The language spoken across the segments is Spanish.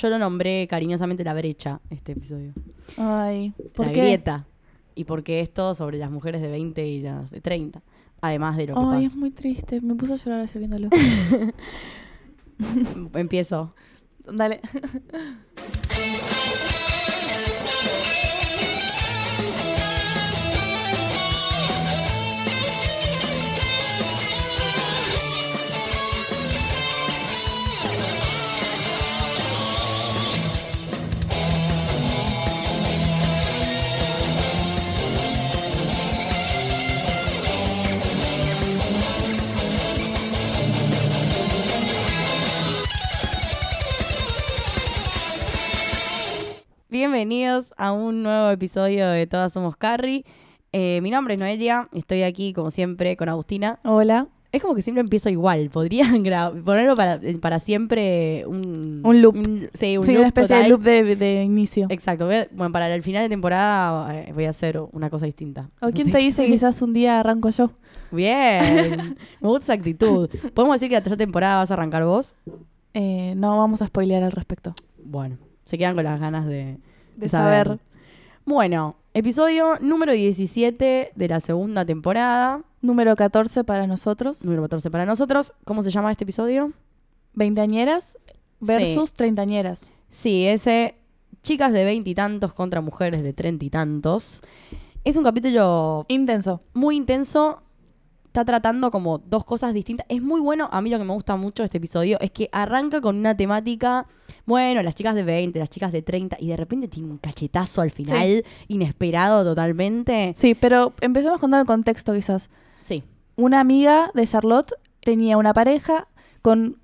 yo lo nombré cariñosamente la brecha, este episodio. Ay, ¿por la qué? grieta. Y porque es todo sobre las mujeres de 20 y las de 30. Además de lo que Ay, es pasa. muy triste. Me puso a llorar ayer viéndolo. Empiezo. Dale. Bienvenidos a un nuevo episodio de Todas Somos Carrie. Eh, mi nombre es Noelia y estoy aquí, como siempre, con Agustina. Hola. Es como que siempre empiezo igual. Podrían ponerlo para, para siempre un... Un loop. sí, un sí, loop una especie total. de loop de, de inicio. Exacto. A- bueno, para el final de temporada eh, voy a hacer una cosa distinta. ¿O quién te dice que quizás un día arranco yo? Bien. Me gusta esa actitud. ¿Podemos decir que la tercera temporada vas a arrancar vos? Eh, no vamos a spoilear al respecto. Bueno, se quedan con las ganas de, De saber. Bueno, episodio número 17 de la segunda temporada, Número 14 para nosotros. número 14 para nosotros. ¿Cómo se llama este episodio? Veinteañeras versus treintañeras. Sí, ese chicas de veintitantos contra mujeres de treinta y tantos. Es un capítulo Intenso. muy intenso. Está tratando como dos cosas distintas. Es muy bueno. A mí lo que me gusta mucho de este episodio es que arranca con una temática. Bueno, las chicas de 20, las chicas de 30, y de repente tiene un cachetazo al final, inesperado totalmente. Sí, pero empecemos con dar el contexto quizás. Sí. Una amiga de Charlotte tenía una pareja con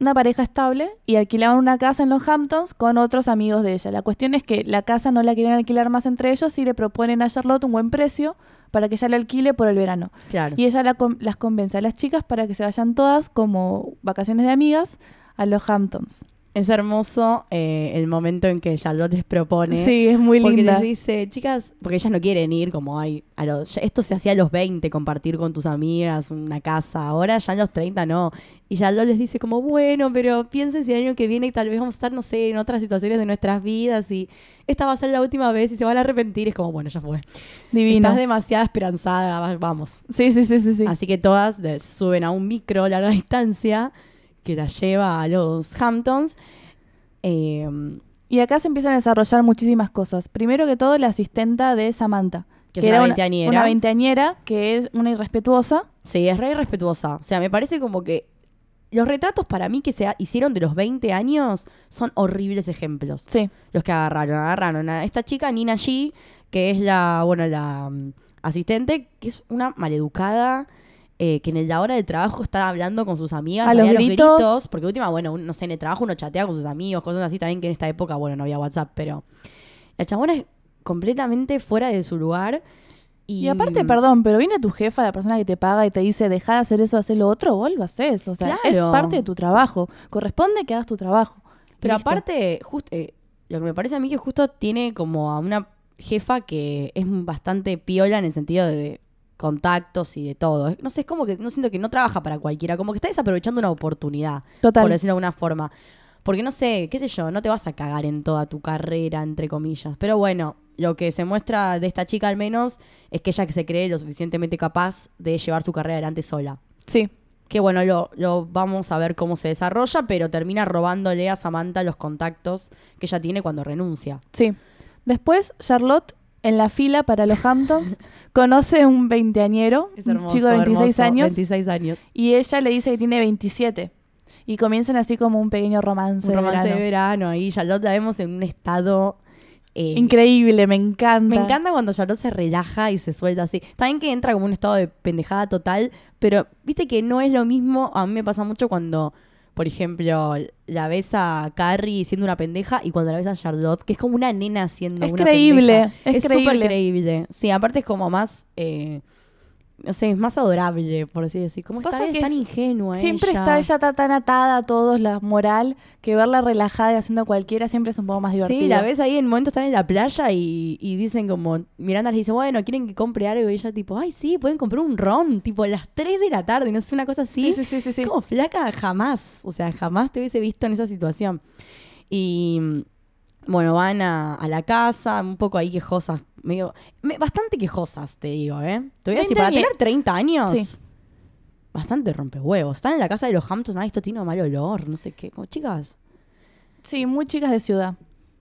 una pareja estable y alquilaban una casa en los Hamptons con otros amigos de ella. La cuestión es que la casa no la quieren alquilar más entre ellos y le proponen a Charlotte un buen precio para que ella la alquile por el verano. Claro. Y ella la con- las convence a las chicas para que se vayan todas como vacaciones de amigas a los Hamptons. Es hermoso eh, el momento en que Charlotte les propone. Sí, es muy porque linda. les dice, chicas, porque ellas no quieren ir como hay. A los, ya- esto se hacía a los 20, compartir con tus amigas una casa. Ahora ya a los 30 no. Y Charlotte les dice como, bueno, pero piensen si el año que viene tal vez vamos a estar, no sé, en otras situaciones de nuestras vidas y esta va a ser la última vez y se van a arrepentir. Es como, bueno, ya fue. Divino. Estás demasiado esperanzada, va- vamos. Sí, sí, sí, sí, sí. Así que todas suben a un micro a larga distancia que la lleva a los Hamptons. Eh, Y acá se empiezan a desarrollar muchísimas cosas. Primero que todo, la asistenta de Samantha. Que es una era veinteañera. Una veinteañera que es una irrespetuosa. Sí, es re respetuosa. O sea, me parece como que los retratos para mí que se hicieron de los 20 años son horribles ejemplos. Sí. Los que agarraron. Agarraron a esta chica, Nina G, que es la, bueno, la mm, asistente, que es una maleducada. Eh, que en la hora del trabajo está hablando con sus amigas A los gritos. porque última, bueno, un- no sé, en el trabajo uno chatea con sus amigos, cosas así también que en esta época, bueno, no había WhatsApp, pero la chabona es completamente fuera de su lugar. Y, Y, aparte, perdón, pero viene tu jefa, la persona que te paga y te dice, deja de hacer eso, hacer lo otro, vos lo haces. O sea, es Claro. parte de tu trabajo. Corresponde que hagas tu trabajo. Pero Listo. aparte, just- eh, lo que me parece a mí que justo tiene como a una jefa que es bastante piola en el sentido de contactos y de todo. No sé, es como que no siento que no trabaja para cualquiera, como que está desaprovechando una oportunidad, Total. por decirlo de alguna forma. Porque no sé, qué sé yo, no te vas a cagar en toda tu carrera, entre comillas. Pero bueno, lo que se muestra de esta chica al menos es que ella que se cree lo suficientemente capaz de llevar su carrera adelante sola. Sí. Que bueno, lo, lo vamos a ver cómo se desarrolla, pero termina robándole a Samantha los contactos que ella tiene cuando renuncia. Sí. Después, Charlotte, en la fila para los Hamptons, conoce un veinteañero, un chico de 26 hermoso, años, 26 años. y ella le dice que tiene 27. Y comienzan así como un pequeño romance, Un de romance verano. de verano. Ahí Charlotte la vemos en un estado... eh, Increíble, me encanta. Me encanta cuando Charlotte se relaja y se suelta así. También que entra como un estado de pendejada total, pero viste que no es lo mismo. A mí me pasa mucho cuando, por ejemplo, la ves a Carrie siendo una pendeja y cuando la ves a Charlotte, que es como una nena siendo Es una creíble, pendeja. es súper creíble. creíble. Sí, aparte es como más, eh, no sé, es más adorable, por así decir. Pasa está, es que tan ingenua Siempre ella. está ella tan atada a todos, la moral, que verla relajada y haciendo cualquiera siempre es un poco más divertido. Sí, la ves ahí en momentos están en la playa y, y dicen como, Miranda les dice, bueno, quieren que compre algo y ella tipo, ay sí, pueden comprar un ron, tipo a las 3 de la tarde, no sé, una cosa así. Sí, sí, sí, sí, sí. Como flaca jamás, o sea, jamás te hubiese visto en esa situación. Y mm, bueno, van a, a la casa, un poco ahí quejosas, medio, me- bastante quejosas, te digo, ¿eh? Te voy a decir, 20 para tener 30 años, Sí. bastante rompehuevos. Están en la casa de los Hamptons, ay, esto tiene un mal olor, no sé qué. Como chicas. Sí, muy chicas de ciudad.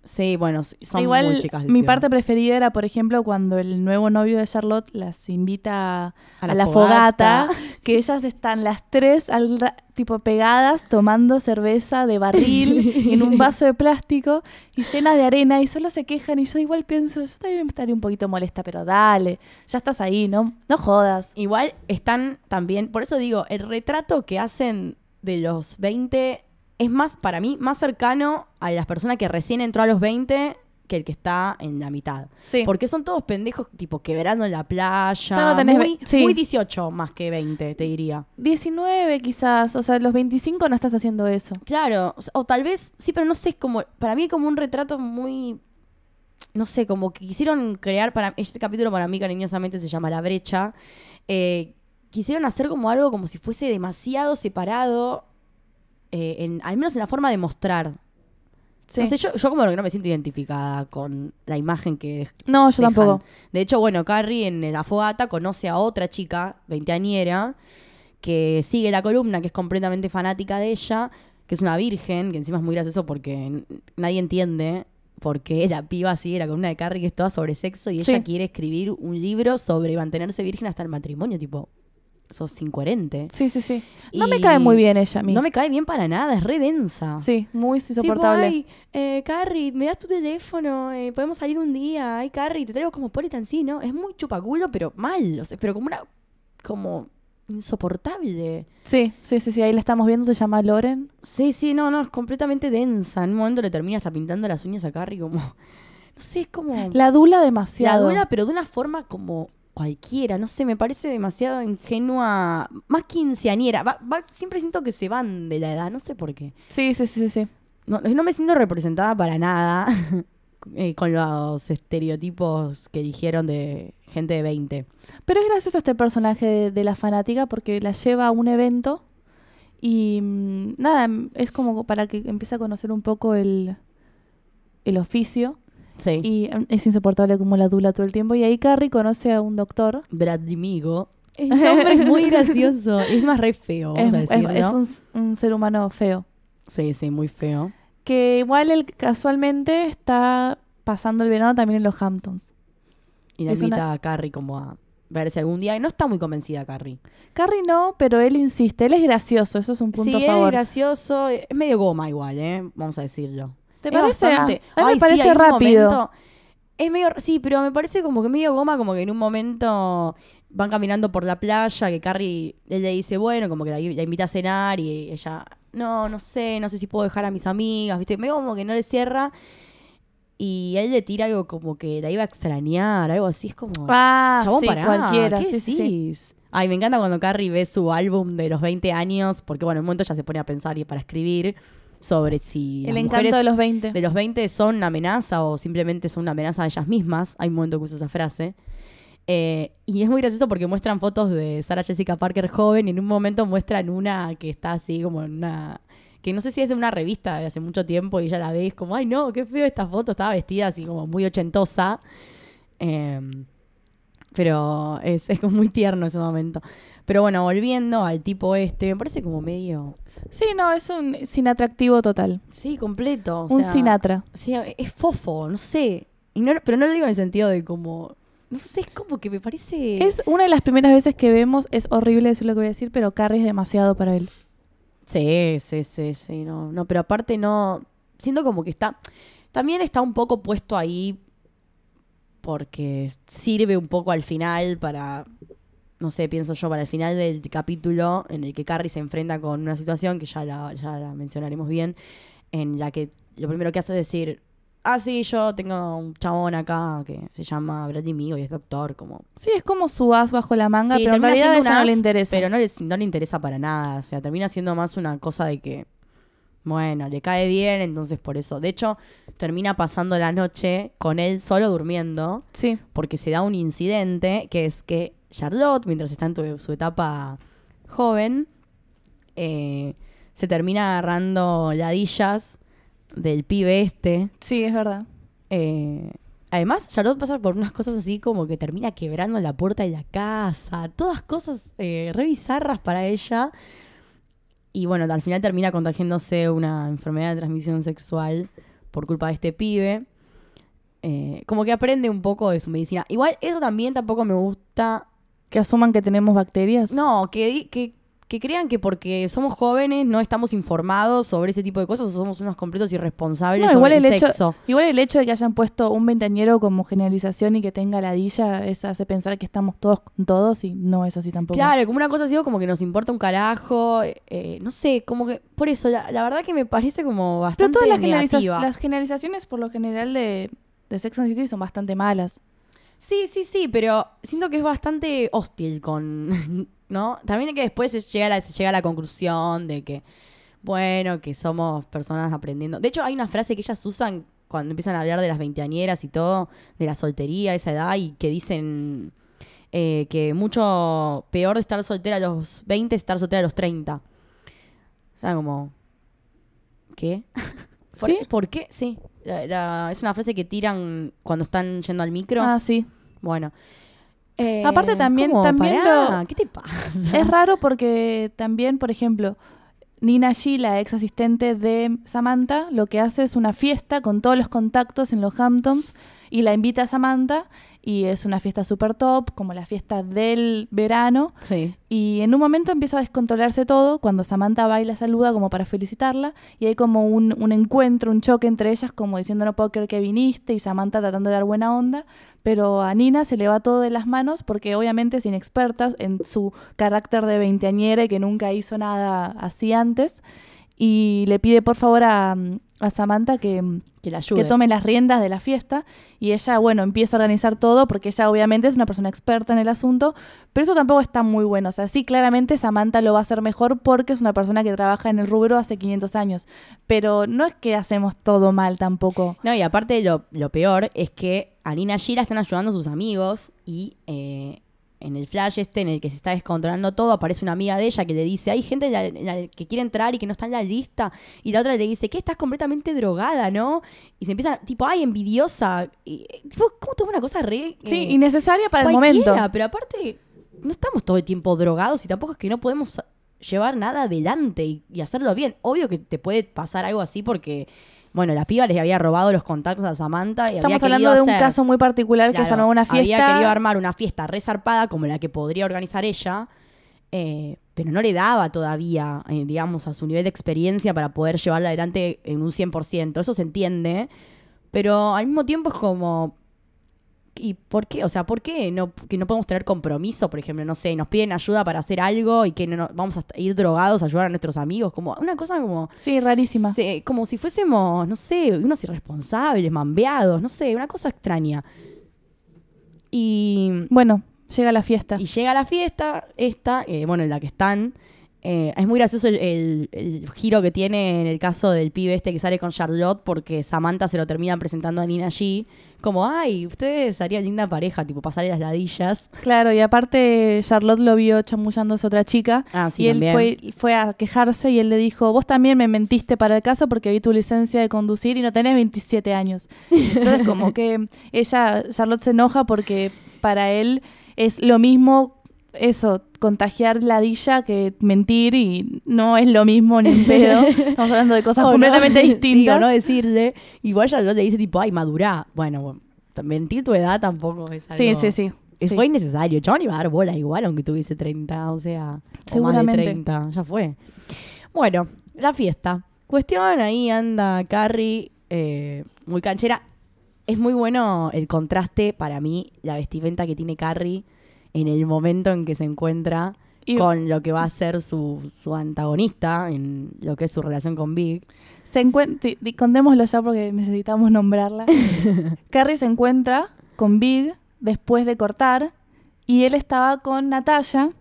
Sí, bueno, son Igual muy chicas. de mi ciudad. parte preferida era, por ejemplo, cuando el nuevo novio de Charlotte las invita a, A la la fogata, que ellas están las tres al tipo pegadas tomando cerveza de barril en un vaso de plástico y llena de arena y solo se quejan y yo igual pienso, yo también estaría un poquito molesta, pero dale, ya estás ahí, no, no jodas. Igual están también, por eso digo, el retrato que hacen de los 20 es más, para mí, más cercano a las personas que recién entró a los 20 que el que está en la mitad. Sí. Porque son todos pendejos, tipo, quebrando en la playa. Ya no tenés muy, ve- sí. muy 18 más que 20, te diría. 19 quizás, o sea, los 25 no estás haciendo eso. Claro, o, sea, o tal vez, sí, pero no sé, es como, para mí es como un retrato muy, no sé, como que quisieron crear, para este capítulo para mí cariñosamente se llama La Brecha, eh, quisieron hacer como algo como si fuese demasiado separado, eh, en, al menos en la forma de mostrar. Sí. No sé, yo, yo como que no me siento identificada con la imagen que no, yo dejan. tampoco. De hecho, bueno, Carrie en la fogata conoce a otra chica, veinteañera, que sigue la columna, que es completamente fanática de ella, que es una virgen, que encima es muy gracioso porque nadie entiende por qué la piba sigue la columna de Carrie, que es toda sobre sexo, y Sí. ella quiere escribir un libro sobre mantenerse virgen hasta el matrimonio, tipo, sos incoherente. Sí, sí, sí. No me cae muy bien ella a mí. No me cae bien para nada, es re densa. Sí, muy Tipo, insoportable. ay, eh, Carrie, me das tu teléfono, eh, podemos salir un día. Ay, Carrie, te traigo como Politan, sí, ¿no? Es muy chupaculo, pero mal, o sea, pero como una, como insoportable. Sí, sí, sí, sí, ahí la estamos viendo, se llama Loren. Sí, sí, no, no, es completamente densa. En un momento le termina hasta pintando las uñas a Carrie como, no sé, es como... La dula la demasiado. dura, pero de una forma como cualquiera, no sé, me parece demasiado ingenua, más quinceañera. Va- va- siempre siento que se van de la edad, no sé por qué. Sí, sí, sí, sí. No, no me siento representada para nada eh, con los estereotipos que eligieron de gente de 20. Pero es gracioso este personaje de, de la fanática porque la lleva a un evento y mm, nada, es como para que empiece a conocer un poco el, el oficio Sí. y mm, es insoportable como la dula todo el tiempo y ahí Carrie conoce a un doctor. Bradley Migo. El nombre es muy gracioso. Es más re feo, vamos Es, a es- decirlo. es un, ser humano feo. Sí, sí, muy feo. Que igual él casualmente está pasando el verano también en los Hamptons. Y la invita una- a Carrie como a verse algún día. Y no está muy convencida Carrie. Carrie no, pero él insiste, él es gracioso, eso es un punto sí, a favor. es gracioso. Es medio goma igual, ¿eh? Vamos a decirlo. ¿Te parece? Bastante- a mí me Ay, sí, parece un rápido. momento- es medio, sí, pero me parece como que medio goma, como que en un momento van caminando por la playa, que Carrie él le dice, bueno, como que la, la invita a cenar y ella, no, no sé, no sé si puedo dejar a mis amigas, ¿viste? Medio como que no le cierra. Y él le tira algo como que la iba a extrañar, algo así, es como... Ah, Chabón, sí, pará, cualquiera, ¿qué sí, sí, sí. decís? Ay, me encanta cuando Carrie ve su álbum de los 20 años, porque bueno, en un momento ya se pone a pensar y para escribir sobre si El las encanto mujeres de los 20. de los 20 son una amenaza o simplemente son una amenaza a ellas mismas. Hay un momento que usa esa frase. Eh, y es muy gracioso porque muestran fotos de Sarah Jessica Parker joven y en un momento muestran una que está así como en una... Que no sé si es de una revista de hace mucho tiempo y ella la ve y es como, ay no, qué feo esta foto, estaba vestida así como muy ochentosa. Em, pero es, es muy tierno ese momento. Pero bueno, volviendo al tipo este, me parece como medio... Sí, no, es un sin atractivo total. Sí, completo. o un sea, Sinatra. Sí, es fofo, no sé. Y no- pero no lo digo en el sentido de como. No sé, es como que me parece. Es una de las primeras veces que vemos, es horrible decir lo que voy a decir, pero Carrie es demasiado para él. Sí, sí, sí, sí. No, no, pero aparte no. Siento como que está. También está un poco puesto ahí. Porque sirve un poco al final para. No sé, pienso yo, para el final del capítulo en el que Carrie se enfrenta con una situación que ya la, ya la mencionaremos bien. En la que lo primero que hace es decir. Ah, sí, yo tengo un chabón acá que se llama Bradley Migo y es doctor, como Sí, es como su as bajo la manga, Sí, pero en realidad a ella no le interesa. Pero no le, no le interesa para nada. O sea, termina siendo más una cosa de que, bueno, le cae bien, entonces por eso. De hecho, termina pasando la noche con él solo durmiendo, Sí, porque se da un incidente que es que Charlotte, mientras está en tu- su etapa joven, eh, se termina agarrando ladillas del pibe este. Sí, es verdad. Eh, además, Charlotte pasa por unas cosas así como que termina quebrando la puerta de la casa. Todas cosas eh, re bizarras para ella. Y bueno, al final termina contagiándose una enfermedad de transmisión sexual por culpa de este pibe. Eh, como que aprende un poco de su medicina. Igual, eso también tampoco me gusta. Que asuman que tenemos bacterias. No, que, que crean que porque somos jóvenes no estamos informados sobre ese tipo de cosas o somos unos completos irresponsables No, sobre igual el, el hecho- sexo. Igual el hecho de que hayan puesto un veinteañero como generalización y que tenga ladilla, eso hace pensar que estamos todos con todos y no es así tampoco. Claro, como una cosa así como que nos importa un carajo. eh, no sé, como que. Por eso, la, la verdad que me parece como Pero bastante todas las, generaliza- negativa. las generalizaciones por lo general de, de Sex and City son bastante malas. Sí, sí, sí, pero siento que es bastante hostil con. ¿No? También que después se llega, a la, se llega a la conclusión de que. Bueno, que somos personas aprendiendo. De hecho, hay una frase que ellas usan cuando empiezan a hablar de las veinteañeras y todo, de la soltería, esa edad, y que dicen eh, que mucho peor de estar soltera a los 20 es estar soltera a los 30. O sea, como. ¿Qué? ¿Por, ¿Sí? ¿Por qué? Sí. La- la- es una frase que tiran cuando están yendo al micro. Ah, sí. Bueno. Eh, Aparte también- ¿cómo? también Pará, lo- ¿Qué te pasa? Es raro porque también, por ejemplo, Nina G, la ex asistente de Samantha, lo que hace es una fiesta con todos los contactos en los Hamptons y la invita a Samantha y es una fiesta super top, como la fiesta del verano. Sí. Y en un momento empieza a descontrolarse todo cuando Samantha va y la saluda como para felicitarla y hay como un, un encuentro, un choque entre ellas como diciendo no puedo creer que viniste y Samantha tratando de dar buena onda, pero a Nina se le va todo de las manos porque obviamente es inexperta en su carácter de veinteañera y que nunca hizo nada así antes y le pide por favor a, a Samantha que, Que la ayude. que tome las riendas de la fiesta y ella, bueno, empieza a organizar todo porque ella obviamente es una persona experta en el asunto, pero eso tampoco está muy bueno. O sea, sí, claramente Samantha lo va a hacer mejor porque es una persona que trabaja en el rubro hace 500 años, pero no es que hacemos todo mal tampoco. No, y aparte lo, lo peor es que a Nina están ayudando sus amigos y eh, en el flash este en el que se está descontrolando todo aparece una amiga de ella que le dice, hay gente en la- en la que quiere entrar y que no está en la lista y la otra le dice, que estás completamente drogada, ¿no? Y se empiezan, tipo, ay, envidiosa. Y, eh, tipo, ¿cómo toma una cosa re... Sí, eh, innecesaria para el momento. Pero aparte, no estamos todo el tiempo drogados y tampoco es que no podemos llevar nada adelante y, y hacerlo bien. Obvio que te puede pasar algo así porque, bueno, la piba les había robado los contactos a Samantha y Estamos había hablando de un hacer- caso muy particular que se armó una fiesta. Había querido armar una fiesta resarpada como la que podría organizar ella, eh, pero no le daba todavía, eh, digamos, a su nivel de experiencia para poder llevarla adelante en un 100%. Eso se entiende, pero al mismo tiempo es como... ¿Y por qué? O sea, ¿por qué no, que no podemos tener compromiso? Por ejemplo, no sé, nos piden ayuda para hacer algo y que no, no- vamos a ir drogados a ayudar a nuestros amigos. Como una cosa como... Sí, rarísima. se- como si fuésemos, no sé, unos irresponsables, mambeados, no sé, una cosa extraña. Y, Bueno, llega la fiesta. y llega la fiesta, esta, eh, bueno, en la que están. Eh, es muy gracioso el, el- el giro que tiene en el caso del pibe este que sale con Charlotte, porque Samantha se lo termina presentando a Nina G. Como, ay, ustedes harían linda pareja, tipo pasarle las ladillas. Claro, y aparte Charlotte lo vio chamullándose a otra chica Ah, sí, y él fue, fue a quejarse y él le dijo, vos también me mentiste para el caso porque vi tu licencia de conducir y no tenés 27 años. Entonces como que ella, Charlotte se enoja porque para él es lo mismo eso, contagiar ladilla que mentir y no es lo mismo ni en pedo. Estamos hablando de cosas no, completamente sí, distintas. o no decirle. Igual Charlotte le dice, tipo, ay, madurá. Bueno, bueno, mentir tu edad tampoco es algo... sí, sí, sí. Es- sí. Fue innecesario. Chabón iba a dar bola igual, aunque tuviese 30, o sea, o más de Seguramente. 30. Ya fue. Bueno, la fiesta. Cuestión, ahí anda Carrie, eh, muy canchera. Es muy bueno el contraste para mí, la vestimenta que tiene Carrie en el momento en que se encuentra Y- con lo que va a ser su, su antagonista en lo que es su relación con Big. Se encuentra, contémoslo ya porque necesitamos nombrarla. Carrie se encuentra con Big después de cortar y él estaba con Natalia,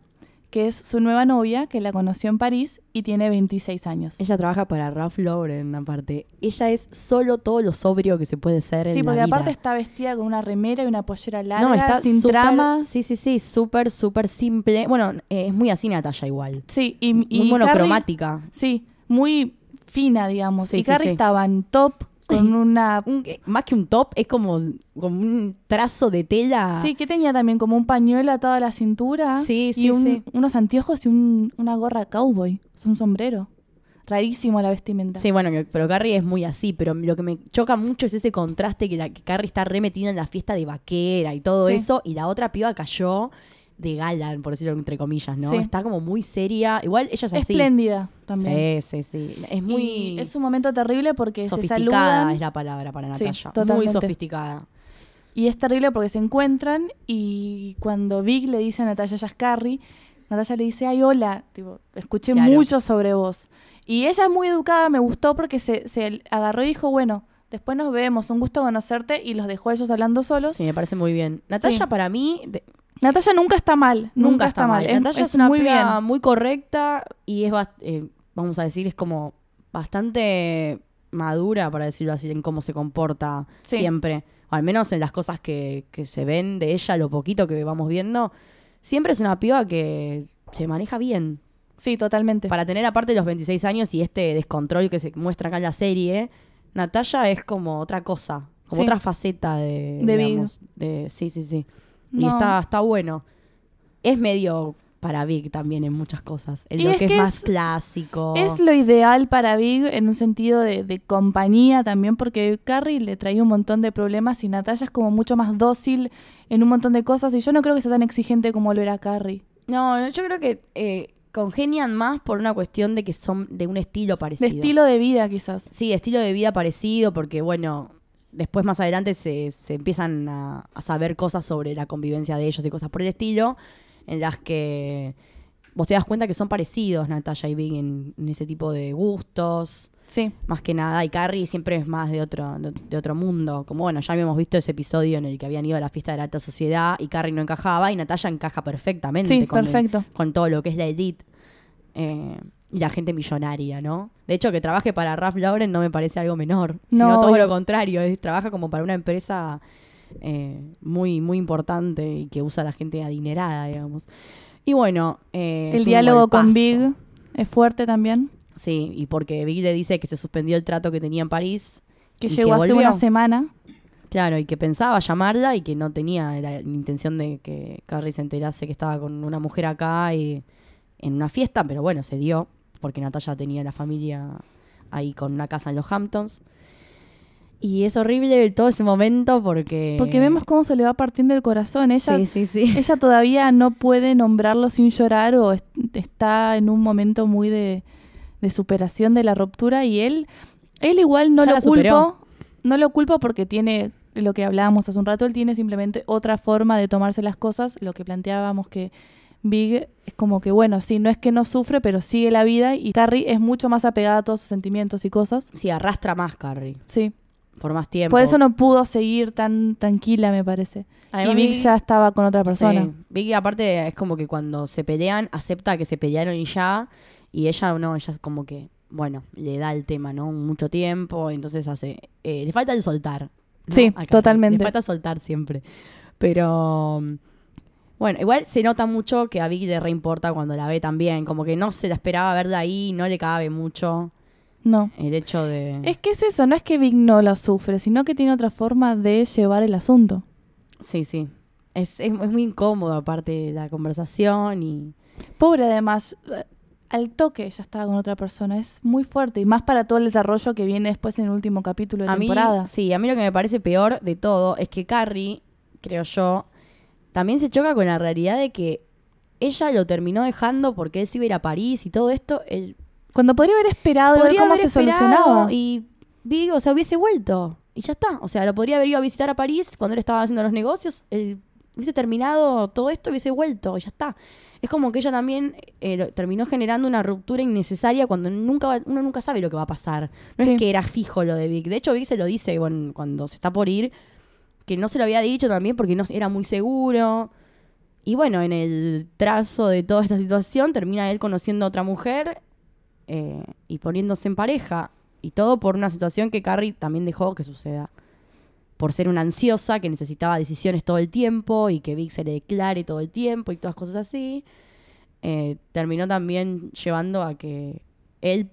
que es su nueva novia, que la conoció en París y tiene 26 años. Ella trabaja para Ralph Lauren, aparte. Ella es solo todo lo sobrio que se puede ser Sí, en porque la vida. aparte está vestida con una remera y una pollera larga, No, está sin trama. Sí, sí, sí, súper, súper simple. Bueno, eh, es muy así Natalia igual. Sí, y, y muy Carrie- monocromática. sí, muy fina, digamos. Sí, y sí, Carrie sí. estaba en top con una... Un- eh, más que un top, es como, como un trazo de tela. Sí, que tenía también como un pañuelo atado a la cintura. Sí, sí, y un- sí. unos anteojos y un- una gorra cowboy. Es un sombrero. Rarísimo la vestimenta. Sí, bueno, pero Carrie es muy así, pero lo que me choca mucho es ese contraste que, la, que Carrie está re metida en la fiesta de vaquera y todo Sí. eso, y la otra piba cayó de gala, por decirlo entre comillas, ¿no? Sí. Está como muy seria. Igual ella es así. Espléndida también. Sí, sí, sí. Es muy Y es un momento terrible porque se sofisticada, saludan es la palabra para Sí, Natalia. muy sofisticada. y es terrible porque se encuentran y cuando Vic le dice a Natalia, Carrie, Natalia le dice, ay, hola, tipo, escuché Claro. mucho sobre vos. Y ella es muy educada, me gustó porque se, se agarró y dijo, bueno, después nos vemos, un gusto conocerte y los dejó ellos hablando solos. Sí, me parece muy bien. Natalia Sí. para mí de- Natalia nunca está mal, nunca, está, mal. Es, Natalia es, es una muy piba bien. muy correcta y es, eh, vamos a decir, es como bastante madura, para decirlo así, en cómo se comporta Sí. siempre. O al menos en las cosas que, que se ven de ella, lo poquito que vamos viendo. Siempre es una piba que se maneja bien. Sí, totalmente. Para tener aparte los 26 años y este descontrol que se muestra acá en la serie, Natalia es como otra cosa, como Sí. otra faceta de, De digamos, de- sí, sí, sí. Y está, está bueno. Es medio para Big también en muchas cosas. En Y lo es que es más clásico. Es lo ideal para Big en un sentido de, de compañía también, porque Carrie le traía un montón de problemas y Natalia es como mucho más dócil en un montón de cosas y yo no creo que sea tan exigente como lo era Carrie. No, yo creo que eh, congenian más por una cuestión de que son de un estilo De parecido. estilo de vida quizás. Sí, estilo de vida parecido, porque bueno, después más adelante se, se empiezan a, a saber cosas sobre la convivencia de ellos y cosas por el estilo, en las que vos te das cuenta que son parecidos Natalia y Big en, en ese tipo de gustos, Sí, más que nada, y Carrie siempre es más de otro, de, de otro mundo, como bueno, ya habíamos visto ese episodio en el que habían ido a la fiesta de la alta sociedad y Carrie no encajaba y Natalia encaja perfectamente sí, con el- perfecto. con todo lo que es la elite. Eh, y la gente millonaria, ¿no? De hecho, que trabaje para Ralph Lauren no me parece algo menor, sino No, todo obvio. lo contrario, es, trabaja como para una empresa eh, muy, muy importante y que usa a la gente adinerada, digamos. Y bueno, eh, El diálogo con. Big es fuerte también, Sí, y porque Big le dice que se suspendió el trato que tenía en París. que llegó hace volvió. una semana. Claro, y que pensaba llamarla y que no tenía la intención de que Carrie se enterase que estaba con una mujer acá y en una fiesta, pero bueno, se dio, porque Natalia tenía la familia ahí con una casa en los Hamptons. Y es horrible todo ese momento porque... Porque vemos cómo se le va partiendo el corazón. Ella, Sí, sí, sí. ella todavía no puede nombrarlo sin llorar o est- está en un momento muy de, de superación de la ruptura y él, él igual no Ya lo culpo, no lo culpo porque tiene lo que hablábamos hace un rato, él tiene simplemente otra forma de tomarse las cosas, lo que planteábamos que Big es como que bueno, sí, no es que no sufre, pero sigue la vida y Carrie es mucho más apegada a todos sus sentimientos y cosas. Sí, arrastra más Carrie, Sí, por más tiempo. por eso no pudo seguir tan tranquila, me parece. Además, y Big Big- ya estaba con otra persona. Sí. Vicky aparte es como que cuando se pelean, acepta que se pelearon y ya, y ella no, ella es como que, bueno, le da el tema, ¿no? Mucho tiempo, entonces hace, eh, le falta el soltar. ¿no? Sí, totalmente. Le falta soltar siempre. Pero, bueno, igual se nota mucho que a Vicky le reimporta cuando la ve también, como que no se la esperaba verla ahí, no le cabe mucho No. el hecho de... Es que es eso, no es que Big no la sufre, sino que tiene otra forma de llevar el asunto. Sí, sí. Es, es, es muy incómodo aparte de la conversación y... Pobre además, al toque ya estaba con otra persona, es muy fuerte y más para todo el desarrollo que viene después en el último capítulo de a mí, temporada. sí, a mí lo que me parece peor de todo es que Carrie, creo yo, también se choca con la realidad de que ella lo terminó dejando porque él se iba a ir a París y todo esto. Él Cuando podría haber esperado y ver podría cómo haber se solucionaba. Y Big, o sea, hubiese vuelto. Y ya está. O sea, lo podría haber ido a visitar a París cuando él estaba haciendo los negocios. Él hubiese terminado todo esto, hubiese vuelto. Y ya está. Es como que ella también eh, lo- terminó generando una ruptura innecesaria cuando nunca va- uno nunca sabe lo que va a pasar. No Sí. es que era fijo lo de Vic. De hecho, Vic se lo dice bueno, cuando se está por ir, que no se lo había dicho también porque no era muy seguro. Y bueno, en el trazo de toda esta situación termina él conociendo a otra mujer eh, y poniéndose en pareja. Y todo por una situación que Carrie también dejó que suceda. Por ser una ansiosa que necesitaba decisiones todo el tiempo y que Vic se le declare todo el tiempo y todas cosas así. eh, terminó también llevando a que él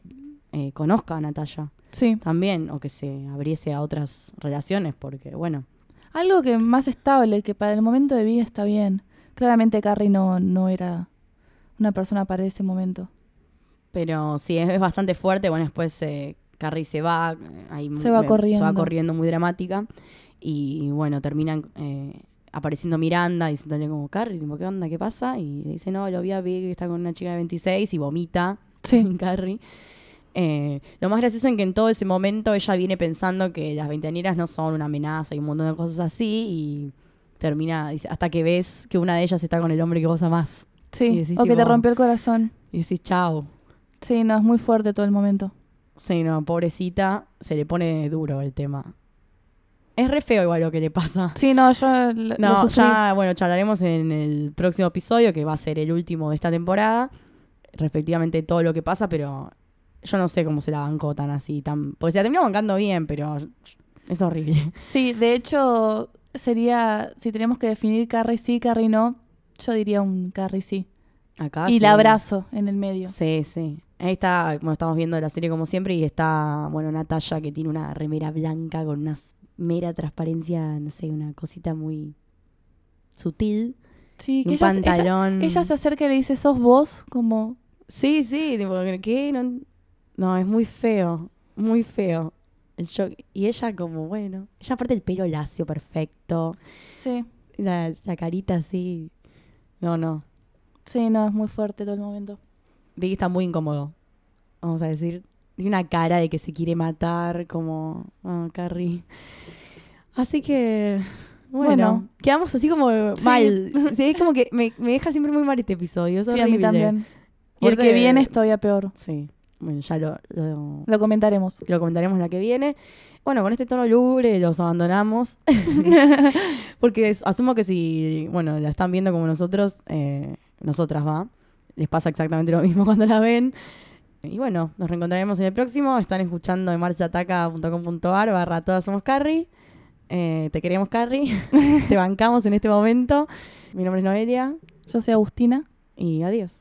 eh, conozca a Natalia Sí. también, o que se abriese a otras relaciones, porque bueno, Algo que más estable, que para el momento de vida está bien. Claramente Carrie no, no era una persona para ese momento. pero sí, es, es bastante fuerte. Bueno, después eh, Carrie se va, eh, ahí Se va me- corriendo. se va corriendo muy dramática, y bueno, terminan eh, apareciendo Miranda diciéndole como, Carrie, ¿qué onda? ¿Qué pasa? Y dice, no, lo vi a Big, está con una chica de 26 y vomita. Sí. Carrie. Eh, lo más gracioso es que en todo ese momento ella viene pensando que las veinteañeras no son una amenaza y un montón de cosas así y termina, dice, hasta que ves que una de ellas está con el hombre que vos amás. Sí. decís, O que te rompió el corazón. Y decís, chao. Sí, no, es muy fuerte todo el momento. Sí, no, pobrecita, se le pone duro el tema. Es re feo igual lo que le pasa. Sí, no, yo lo, No, ya, bueno, charlaremos en el próximo episodio, que va a ser el último de esta temporada, respectivamente todo lo que pasa, pero yo no sé cómo se la bancó tan así, tan... Porque se la terminó bancando bien, pero es horrible. Sí, de hecho, sería, si tenemos que definir Carrie sí, Carrie no, yo diría un Carrie sí. Acá y sí. el abrazo en el medio. Sí, sí. Ahí está, bueno, estamos viendo la serie como siempre y está, bueno, Natalia que tiene una remera blanca con una mera transparencia, no sé, una cosita muy sutil. Sí, y que un ella, ella, pantalón. ella se acerca y le dice, sos vos, como... Sí, sí, tipo, ¿qué? No, no, es muy feo, muy feo. El shock. Y ella como, bueno, ella aparte el pelo lacio, perfecto. Sí, La, la carita así. No, no. sí, no, es muy fuerte todo el momento. Vicky está muy incómodo. Vamos a decir. Tiene una cara de que se quiere matar, como, ah, Carrie. Así que, bueno, Bueno. quedamos así como Sí. mal. Sí, es como que me, me deja siempre muy mal este episodio. Es Sí, a mí también. Y el que viene es todavía peor. Sí, bueno, ya lo, lo, Lo comentaremos. lo comentaremos la que viene. Bueno, con este tono lúgubre los abandonamos. Porque es- asumo que si, bueno, la están viendo como nosotros, eh, nosotras va, les pasa exactamente lo mismo cuando la ven. Y bueno, nos reencontraremos en el próximo. Están escuchando en marciataca.com.ar barra todas somos Carrie. Eh, te queremos Carrie. te bancamos en este momento. Mi nombre es Noelia Yo soy Agustina. y adiós.